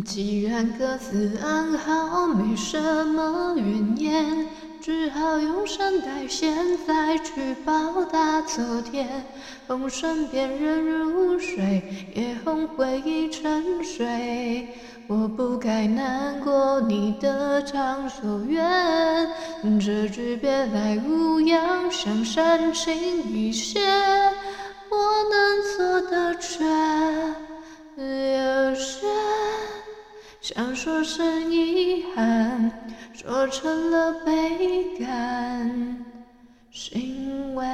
既然各自安好，没什么怨言，只好用善待现在去报答昨天。红尘变人如水，也哄回忆沉睡。我不该难过，你的长所愿。这句别来无恙，想煽情一些，我能做的却有限。想说声遗憾，说成了倍感欣慰。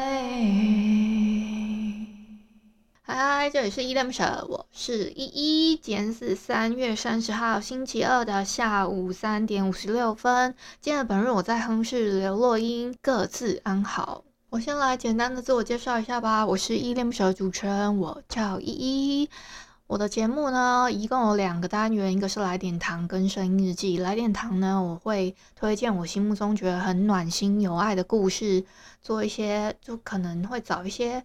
嗨，这里是依恋不舍，我是依依。今天是三月三十号星期二的下午三点五十六分。今天本日我在哼是刘若英，各自安好。我先来简单的自我介绍一下吧，我是依恋不舍的主持人，我叫依依。我的节目呢，一共有两个单元，一个是来点糖跟声音日记。来点糖呢，我会推荐我心目中觉得很暖心有爱的故事，做一些就可能会找一些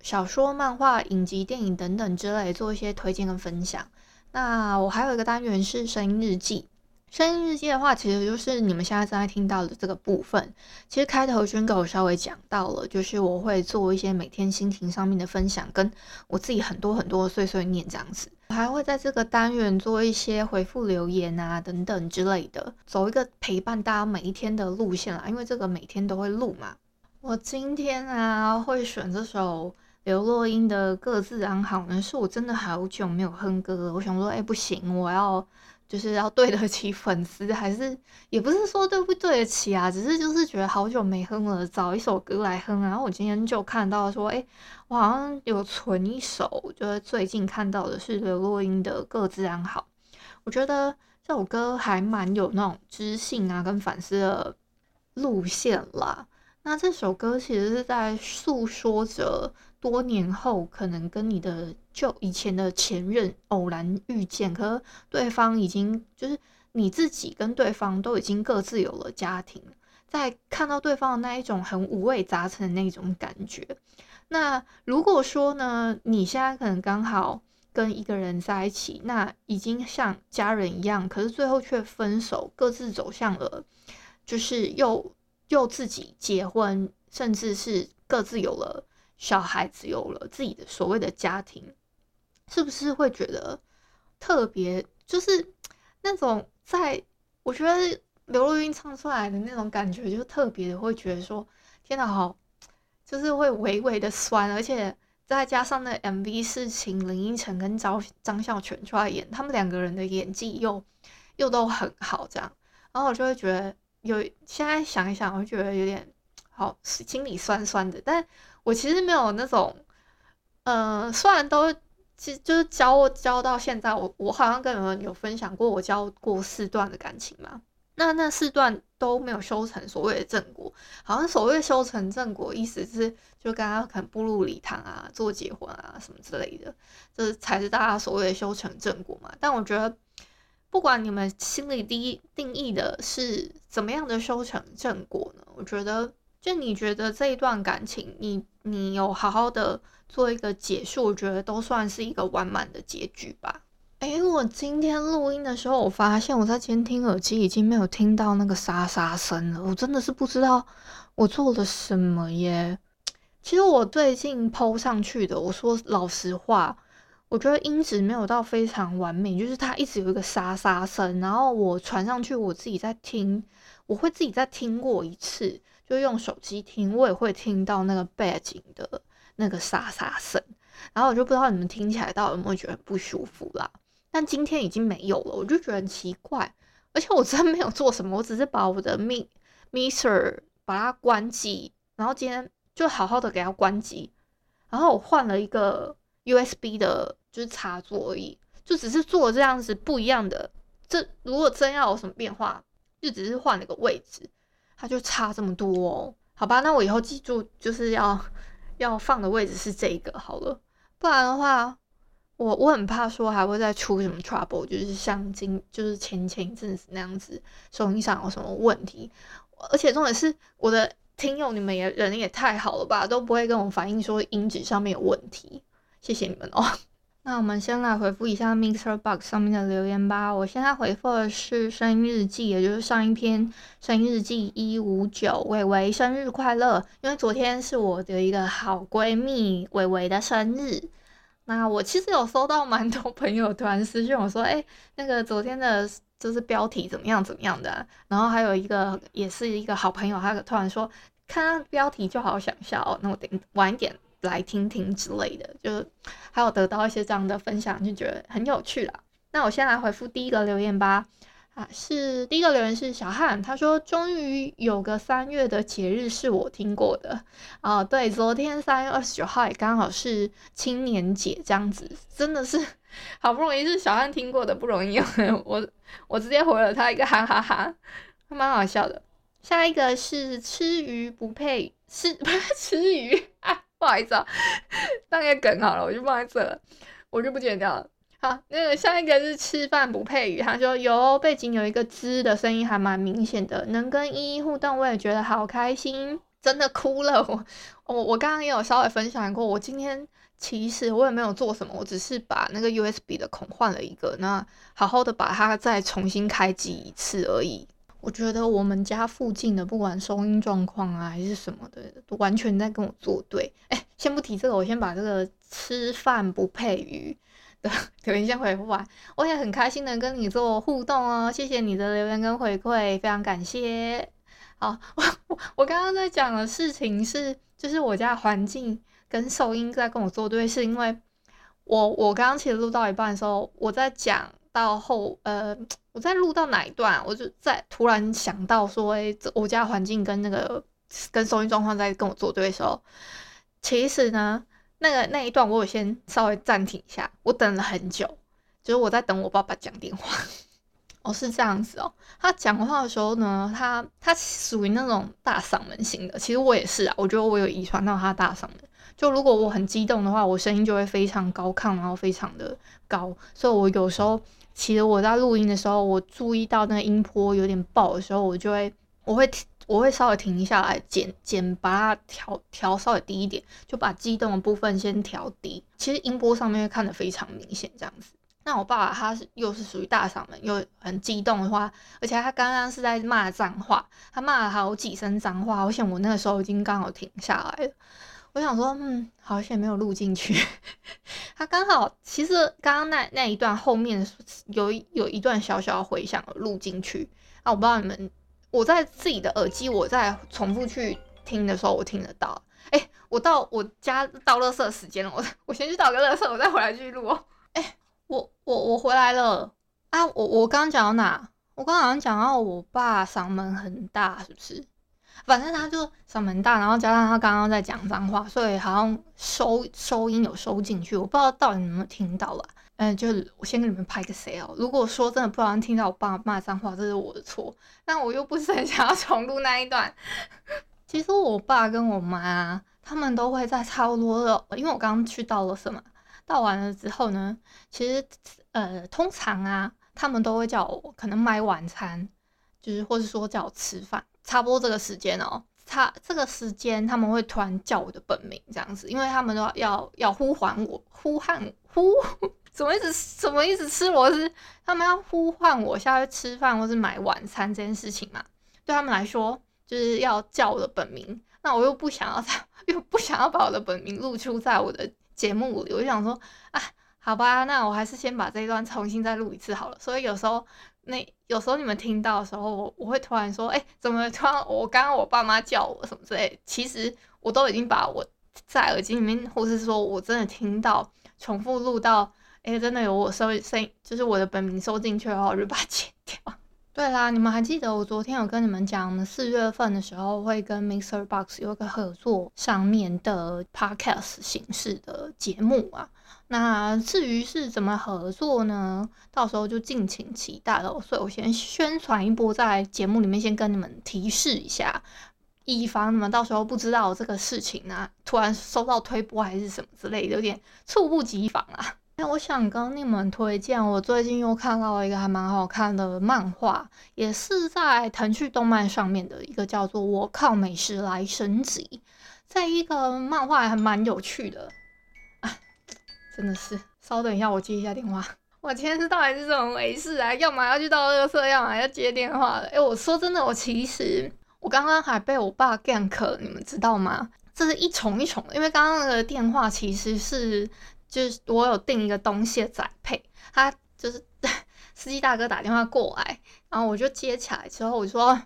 小说、漫画、影集、电影等等之类，做一些推荐跟分享。那我还有一个单元是声音日记。声音日记的话，其实就是你们现在正在听到的这个部分。其实开头军哥我稍微讲到了，就是我会做一些每天心情上面的分享，跟我自己很多很多碎碎念这样子。我还会在这个单元做一些回复留言啊等等之类的，走一个陪伴大家每一天的路线啦。因为这个每天都会录嘛。我今天啊会选这首刘若英的《各自安好》呢，是我真的好久没有哼歌了。我想说，哎，不行，我要。就是要对得起粉丝，还是也不是说对不对得起啊，只是就是觉得好久没哼了，找一首歌来哼。然后我今天就看到说，诶，我好像有存一首，就是最近看到的是刘若英的《各自安好》，我觉得这首歌还蛮有那种知性啊，跟反思的路线啦。那这首歌其实是在诉说着。多年后，可能跟你的就以前的前任偶然遇见，可是对方已经就是你自己跟对方都已经各自有了家庭，在看到对方的那一种很五味杂陈的那种感觉。那如果说呢，你现在可能刚好跟一个人在一起，那已经像家人一样，可是最后却分手，各自走向了，就是又又自己结婚，甚至是各自有了。小孩子有了自己的所谓的家庭，是不是会觉得特别？就是那种在，我觉得刘若英唱出来的那种感觉，就特别的会觉得说，天哪，好，就是会微微的酸，而且再加上那 MV 是请林依晨跟张张孝全出来演，他们两个人的演技又又都很好，这样，然后我就会觉得有，现在想一想，我觉得有点好，心里酸酸的，但。我其实没有那种，呃，虽然都其实就是交交到现在，我我好像跟你们有分享过，我交过四段的感情嘛，那那四段都没有修成所谓的正果，好像所谓修成正果，意思是就跟他可能步入礼堂啊，做结婚啊什么之类的，这才是大家所谓的修成正果嘛。但我觉得，不管你们心里第一定义的是怎么样的修成正果呢，我觉得。就你觉得这一段感情，你你有好好的做一个结束，我觉得都算是一个完满的结局吧。诶，我今天录音的时候，我发现我在监听耳机已经没有听到那个沙沙声了，我真的是不知道我做了什么耶。其实我最近 PO 上去的，我说老实话，我觉得音质没有到非常完美，就是它一直有一个沙沙声，然后我传上去，我自己在听，我会自己再听过一次。就用手机听，我也会听到那个背景的那个沙沙声，然后我就不知道你们听起来到底有没有觉得不舒服啦。但今天已经没有了，我就觉得很奇怪，而且我真没有做什么，我只是把我的 Mi Mixer 把它关机，然后今天就好好的给它关机，然后我换了一个 USB 的，就是插座而已。就只是做这样子不一样的。这如果真要有什么变化，就只是换了个位置，它就差这么多哦。好吧，那我以后记住就是要要放的位置是这个好了，不然的话，我我很怕说还会再出什么 trouble，就是像今就是前前一阵子那样子收音上有什么问题，而且重点是我的听友你们也人也太好了吧，都不会跟我反映说音质上面有问题，谢谢你们哦。那我们先来回复一下 MixerBox 上面的留言吧。我现在回复的是声音日记，也就是上一篇声音日记一五九，伟伟生日快乐！因为昨天是我的一个好闺蜜伟伟的生日。那我其实有收到蛮多朋友突然私信我说，哎、那个昨天的就是标题怎么样怎么样的。然后还有一个也是一个好朋友，他突然说，看到标题就好想笑。那我等晚一点。来听听之类的，就还有得到一些这样的分享，就觉得很有趣啦。那我先来回复第一个留言吧。啊，是第一个留言是小汉，他说终于有个三月的节日是我听过的啊。对，昨天三月二十九号也刚好是青年节，这样子真的是 好不容易是小汉听过的，不容易。我我直接回了他一个哈哈哈，还蛮好笑的。下一个是吃鱼不配，是 不是吃鱼啊？不好意思啊，那个梗好了，我就放在这了，我就不剪掉了。好，那个下一个是吃饭不配鱼，他说有背景有一个吱的声音，还蛮明显的。能跟依依互动，我也觉得好开心，真的哭了。我我我刚刚也有稍微分享过，我今天其实我也没有做什么，我只是把那个 USB 的孔换了一个，那好好的把它再重新开机一次而已。我觉得我们家附近的不管收音状况啊还是什么的，都完全在跟我作对。哎，先不提这个，我先把这个吃饭不配鱼的留言先回复完。我也很开心能跟你做互动哦，谢谢你的留言跟回馈，非常感谢。好，我我我刚刚在讲的事情是，就是我家环境跟收音在跟我作对，是因为我我刚刚其实录到一半的时候，我在讲。到后，呃，我在录到哪一段，我就在突然想到说，哎，我家环境跟那个跟收音状况在跟我作对的时候，其实呢，那个那一段我有先稍微暂停一下，我等了很久，就是我在等我爸爸讲电话。哦，是这样子哦，他讲话的时候呢，他他属于那种大嗓门型的，其实我也是啊，我觉得我有遗传到他大嗓门。就如果我很激动的话，我声音就会非常高亢，然后非常的高，所以我有时候。其实我在录音的时候，我注意到那个音波有点爆的时候，我就会，我会，我会稍微停下来，减减，把它调调稍微低一点，就把激动的部分先调低。其实音波上面会看得非常明显，这样子。那我爸爸他是又是属于大嗓门，又很激动的话，而且他刚刚是在骂脏话，他骂了好几声脏话，我想我那个时候已经刚好停下来了。我想说，嗯，好险没有录进去。他刚好，其实刚刚那那一段后面有有一段小小的回响录进去。啊，我不知道你们，我在自己的耳机，我在重复去听的时候，我听得到。哎、我到我家倒垃圾时间了，我我先去倒个垃圾，我再回来继续录。哎、我我我回来了啊！我我刚刚讲到哪？我刚刚好像讲到我爸嗓门很大，是不是？反正他就嗓门大，然后加上他刚刚在讲脏话，所以好像收收音有收进去，我不知道到底你们有没有听到啦。嗯，就是我先给你们拍个谁哦。如果说真的不小心听到我爸骂脏话，这是我的错。但我又不是很想要重录那一段。其实我爸跟我妈他们都会在差不多的，因为我刚刚去倒了什么，倒完了之后呢，其实呃通常啊，他们都会叫我可能买晚餐，就是或是说叫我吃饭。差不多这个时间哦，差这个时间他们会突然叫我的本名这样子，因为他们都要要呼唤我，呼喊呼，怎么意思？什么意思？吃螺丝？他们要呼唤我下去吃饭或是买晚餐这件事情嘛，对他们来说就是要叫我的本名。那我又不想要，又不想要把我的本名露出在我的节目里，我就想说，啊，好吧，那我还是先把这一段重新再录一次好了。所以有时候。那有时候你们听到的时候，我我会突然说，哎、怎么突然我刚刚我爸妈叫我什么之类？其实我都已经把我在耳机里面，或是说我真的听到重复录到，哎、真的有我收声，就是我的本名收进去的话，我就把它剪掉。对啦，你们还记得我昨天有跟你们讲，我们四月份的时候会跟 Mixer Box 有一个合作上面的 Podcast 形式的节目啊。那至于是怎么合作呢？到时候就敬请期待了。所以我先宣传一波，在节目里面先跟你们提示一下，以防你们到时候不知道这个事情啊，突然收到推播还是什么之类的，有点猝不及防啊。那我想跟你们推荐，我最近又看到了一个还蛮好看的漫画，也是在腾讯动漫上面的一个叫做《我靠美食来升级》，这一个漫画还蛮有趣的。真的是，稍等一下，我接一下电话。我今天是到底是怎么回事啊？要么要去到垃圾，要么要接电话的。哎、我说真的，我其实我刚刚还被我爸 gank，你们知道吗？这是一重一重的，因为刚刚那个电话其实是就是我有订一个东西的载配，他就是 司机大哥打电话过来，然后我就接起来之后，我说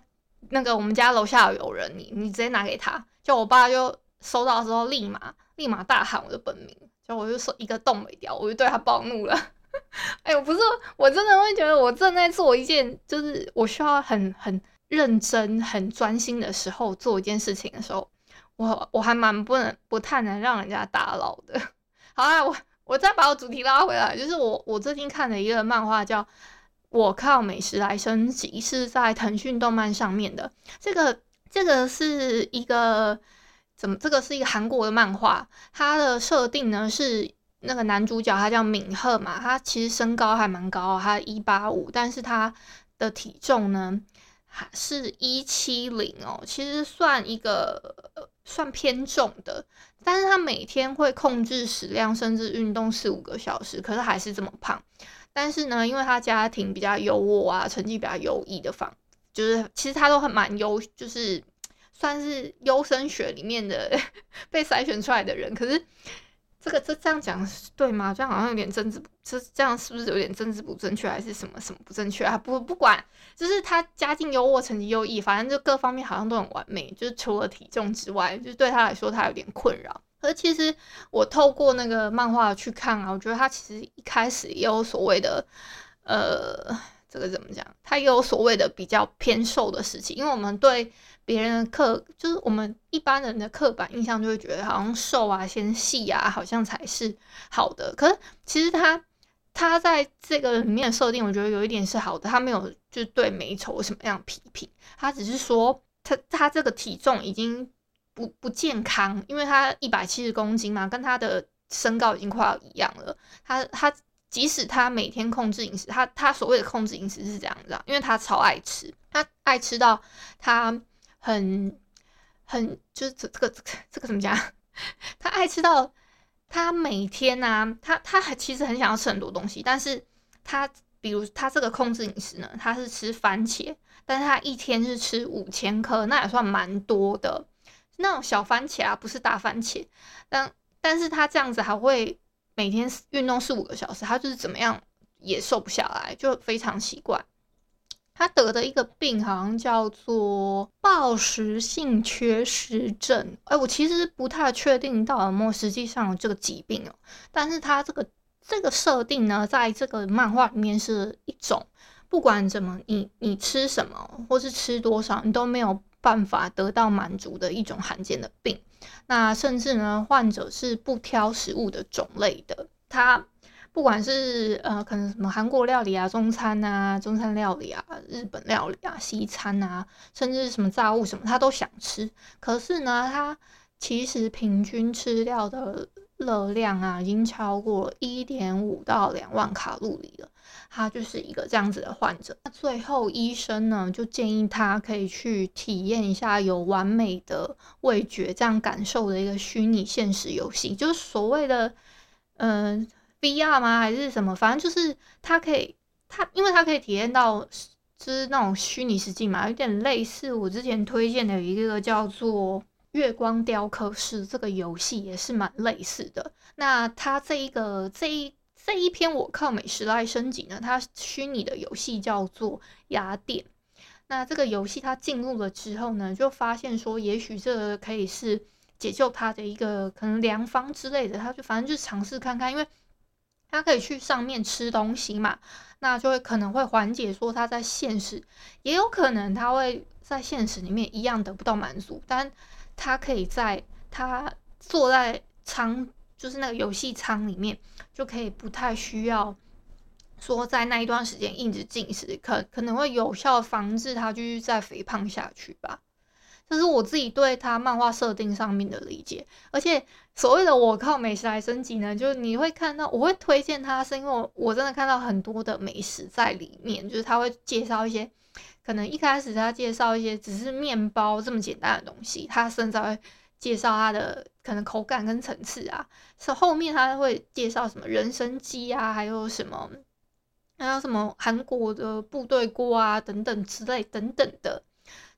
那个我们家楼下有人，你你直接拿给他。就我爸就收到之后，立马立马大喊我的本名。就我就说一个动没掉，我就对他暴怒了。哎、欸，我不是，我真的会觉得我正在做一件，就是我需要很很认真、很专心的时候做一件事情的时候，我我还蛮不能不太能让人家打扰的。好啊，我我再把我主题拉回来，就是我我最近看了一个漫画叫《我靠美食来升级》，是在腾讯动漫上面的。这个这个是一个。怎么？这个是一个韩国的漫画，它的设定呢是那个男主角他叫敏赫嘛，他其实身高还蛮高，他一八五，但是他的体重呢还是一七零哦，其实算一个算偏重的，但是他每天会控制食量，甚至运动四五个小时，可是还是这么胖。但是呢，因为他家庭比较优渥啊，成绩比较优异的方，就是其实他都很蛮优，就是。算是优生学里面的 被筛选出来的人，可是这个这这样讲对吗？这样好像有点政治，这这样是不是有点政治不正确，还是什么什么不正确啊？不不管，就是他家境优渥，成绩优异，反正就各方面好像都很完美，就是除了体重之外，就是对他来说他有点困扰。可是其实我透过那个漫画去看啊，我觉得他其实一开始也有所谓的呃。这个怎么讲？他也有所谓的比较偏瘦的事情，因为我们对别人的刻，就是我们一般人的刻板印象，就会觉得好像瘦啊、纤细啊，好像才是好的。可是其实他他在这个里面的设定，我觉得有一点是好的。他没有就对美丑什么样批评，他只是说他他这个体重已经不不健康，因为他一百七十公斤嘛，跟他的身高已经快要一样了。他他。即使他每天控制饮食，他他所谓的控制饮食是这样子，啊因为他超爱吃，他爱吃到他很很就是这这个这个怎么讲？他爱吃到他每天啊，他他还其实很想要吃很多东西，但是他比如他这个控制饮食呢，他是吃番茄，但是他一天是吃五千颗，那也算蛮多的，那种小番茄啊，不是大番茄，但但是他这样子还会。每天运动四五个小时，他就是怎么样也瘦不下来，就非常奇怪。他得的一个病好像叫做暴食性缺失症。哎，我其实不太确定到底有没有实际上有这个疾病哦。但是他这个这个设定呢，在这个漫画里面是一种，不管怎么你你吃什么或是吃多少，你都没有办法得到满足的一种罕见的病。那甚至呢，患者是不挑食物的种类的。他不管是呃，可能什么韩国料理啊、中餐啊、中餐料理啊、日本料理啊、西餐啊，甚至什么炸物什么，他都想吃。可是呢，他其实平均吃掉的热量啊，已经超过一点五到两万卡路里了。他就是一个这样子的患者。那最后医生呢，就建议他可以去体验一下有完美的味觉这样感受的一个虚拟现实游戏，就是所谓的嗯、VR 吗？还是什么？反正就是他可以，他因为他可以体验到就是那种虚拟实境嘛，有点类似我之前推荐的一个叫做《月光雕刻师》这个游戏，也是蛮类似的。那他这一个这一。这一篇我靠美食来升级呢，它虚拟的游戏叫做雅典。那这个游戏它进入了之后呢，就发现说，也许这可以是解救他的一个可能良方之类的。他就反正就尝试看看，因为他可以去上面吃东西嘛，那就会可能会缓解说他在现实，也有可能他会在现实里面一样得不到满足，但他可以在他坐在舱，就是那个游戏舱里面，就可以不太需要说在那一段时间一直进食，可可能会有效防止他继续再肥胖下去吧。这是我自己对他漫画设定上面的理解，而且所谓的我靠美食来升级呢，就是你会看到，我会推荐他，是因为我真的看到很多的美食在里面，就是他会介绍一些，可能一开始他介绍一些只是面包这么简单的东西，他甚至会介绍它的可能口感跟层次啊，是后面他会介绍什么人参鸡啊，还有什么还有什么韩国的部队锅啊等等之类等等的。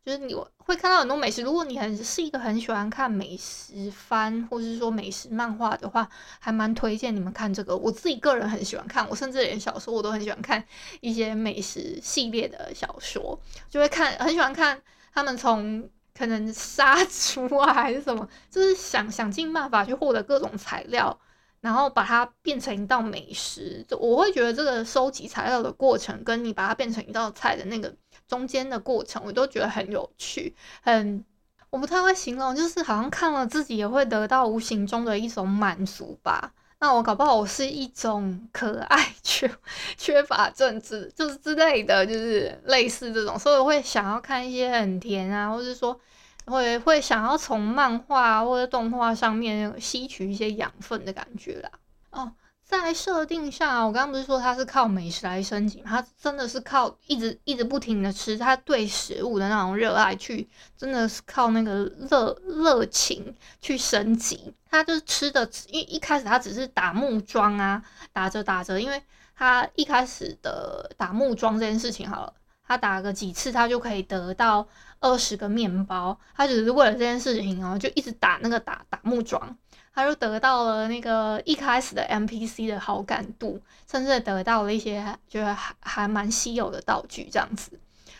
就是你会看到很多美食，如果你很是一个很喜欢看美食番，或者是说美食漫画的话，还蛮推荐你们看这个。我自己个人很喜欢看，我甚至连小说我都很喜欢看一些美食系列的小说，就会看很喜欢看他们从可能杀猪啊还是什么，就是想想尽办法去获得各种材料。然后把它变成一道美食，就我会觉得这个收集材料的过程，跟你把它变成一道菜的那个中间的过程，我都觉得很有趣，很我不太会形容，就是好像看了自己也会得到无形中的一种满足吧。那我搞不好我是一种可爱缺缺乏政治，就是之类的，就是类似这种，所以我会想要看一些很甜啊，或者说。会会想要从漫画或者动画上面吸取一些养分的感觉啦。哦，在设定上，我刚刚不是说他是靠美食来升级，他真的是靠一直一直不停的吃，他对食物的那种热爱去，真的是靠那个热热情去升级。他就是吃的，因为一开始他只是打木桩啊，打着打着，因为他一开始的打木桩这件事情好了。他打个几次，他就可以得到二十个面包。他只是为了这件事情哦，就一直打那个打打木桩，他就得到了那个一开始的 NPC 的好感度，甚至得到了一些觉得还还蛮稀有的道具这样子。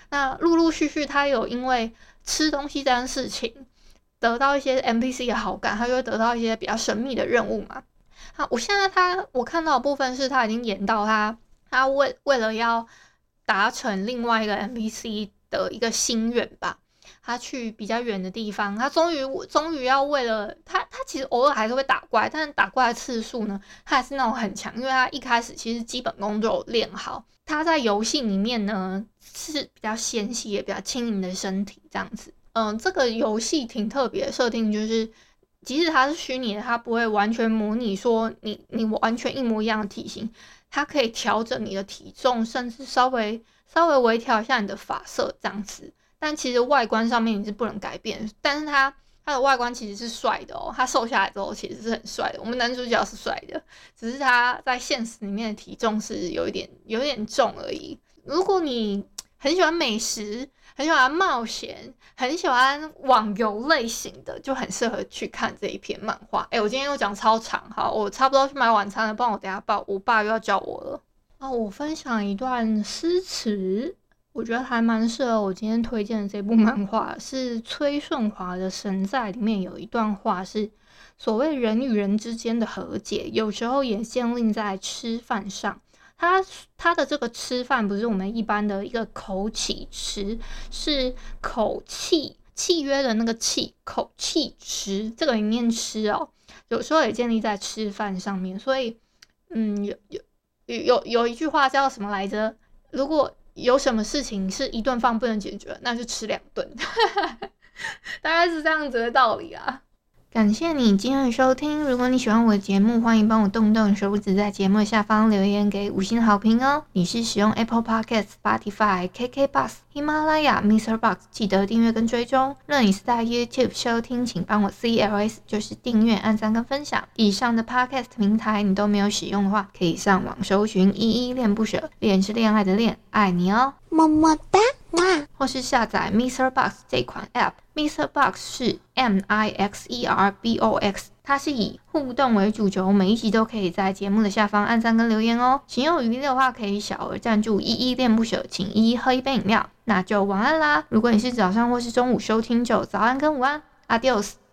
那陆陆续续，他有因为吃东西这件事情得到一些 NPC 的好感，他就会得到一些比较神秘的任务嘛。好，我现在他我看到的部分是他已经演到他他为为了要。达成另外一个 NPC 的一个心愿吧，他去比较远的地方，他终于终于要为了他，他其实偶尔还是会打怪，但是打怪的次数呢，他还是那种很强，因为他一开始其实基本功都有练好。他在游戏里面呢是比较纤细也比较轻盈的身体这样子。嗯，这个游戏挺特别的设定，就是即使它是虚拟的，它不会完全模拟说你你完全一模一样的体型。它可以调整你的体重，甚至稍微稍微微调一下你的发色这样子。但其实外观上面你是不能改变。但是它它的外观其实是帅的哦，他瘦下来之后其实是很帅的。我们男主角是帅的，只是他在现实里面的体重是有一点有一点重而已。如果你很喜欢美食，很喜欢冒险，很喜欢网游类型的，就很适合去看这一篇漫画。哎，我今天又讲超长，好，我差不多去买晚餐了，不然我等下爸，我爸又要叫我了。啊，我分享一段诗词，我觉得还蛮适合我今天推荐的这部漫画，是崔顺华的《神在》里面有一段话是：所谓人与人之间的和解，有时候也限定在吃饭上。他他的这个吃饭不是我们一般的一个口起吃，是口气契约的那个气口气吃，这个里面吃哦，有时候也建立在吃饭上面。所以，嗯，有有有有一句话叫什么来着？如果有什么事情是一顿饭不能解决，那就吃两顿，大概是这样子的道理啊。感谢你今天的收听。如果你喜欢我的节目，欢迎帮我动动手指，在节目下方留言给五星好评哦。你是使用 Apple Podcasts、Spotify、KK Bus、喜马拉雅、Mr. Box，记得订阅跟追踪。若你是在 YouTube 收听，请帮我 CLS，就是订阅、按赞跟分享。以上的 Podcast 平台你都没有使用的话，可以上网搜寻“依依恋不舍”，恋是恋爱的恋，爱你哦，么么哒。或是下载 Mr. Box 这款 App，Mr. Box 是 M I X E R B O X，它是以互动为主轴，每一集都可以在节目的下方按赞跟留言哦。行有余力的话，可以小额赞助依依恋不舍，请依依喝一杯饮料。那就晚安啦！如果你是早上或是中午收听，就早安跟午安，Adios。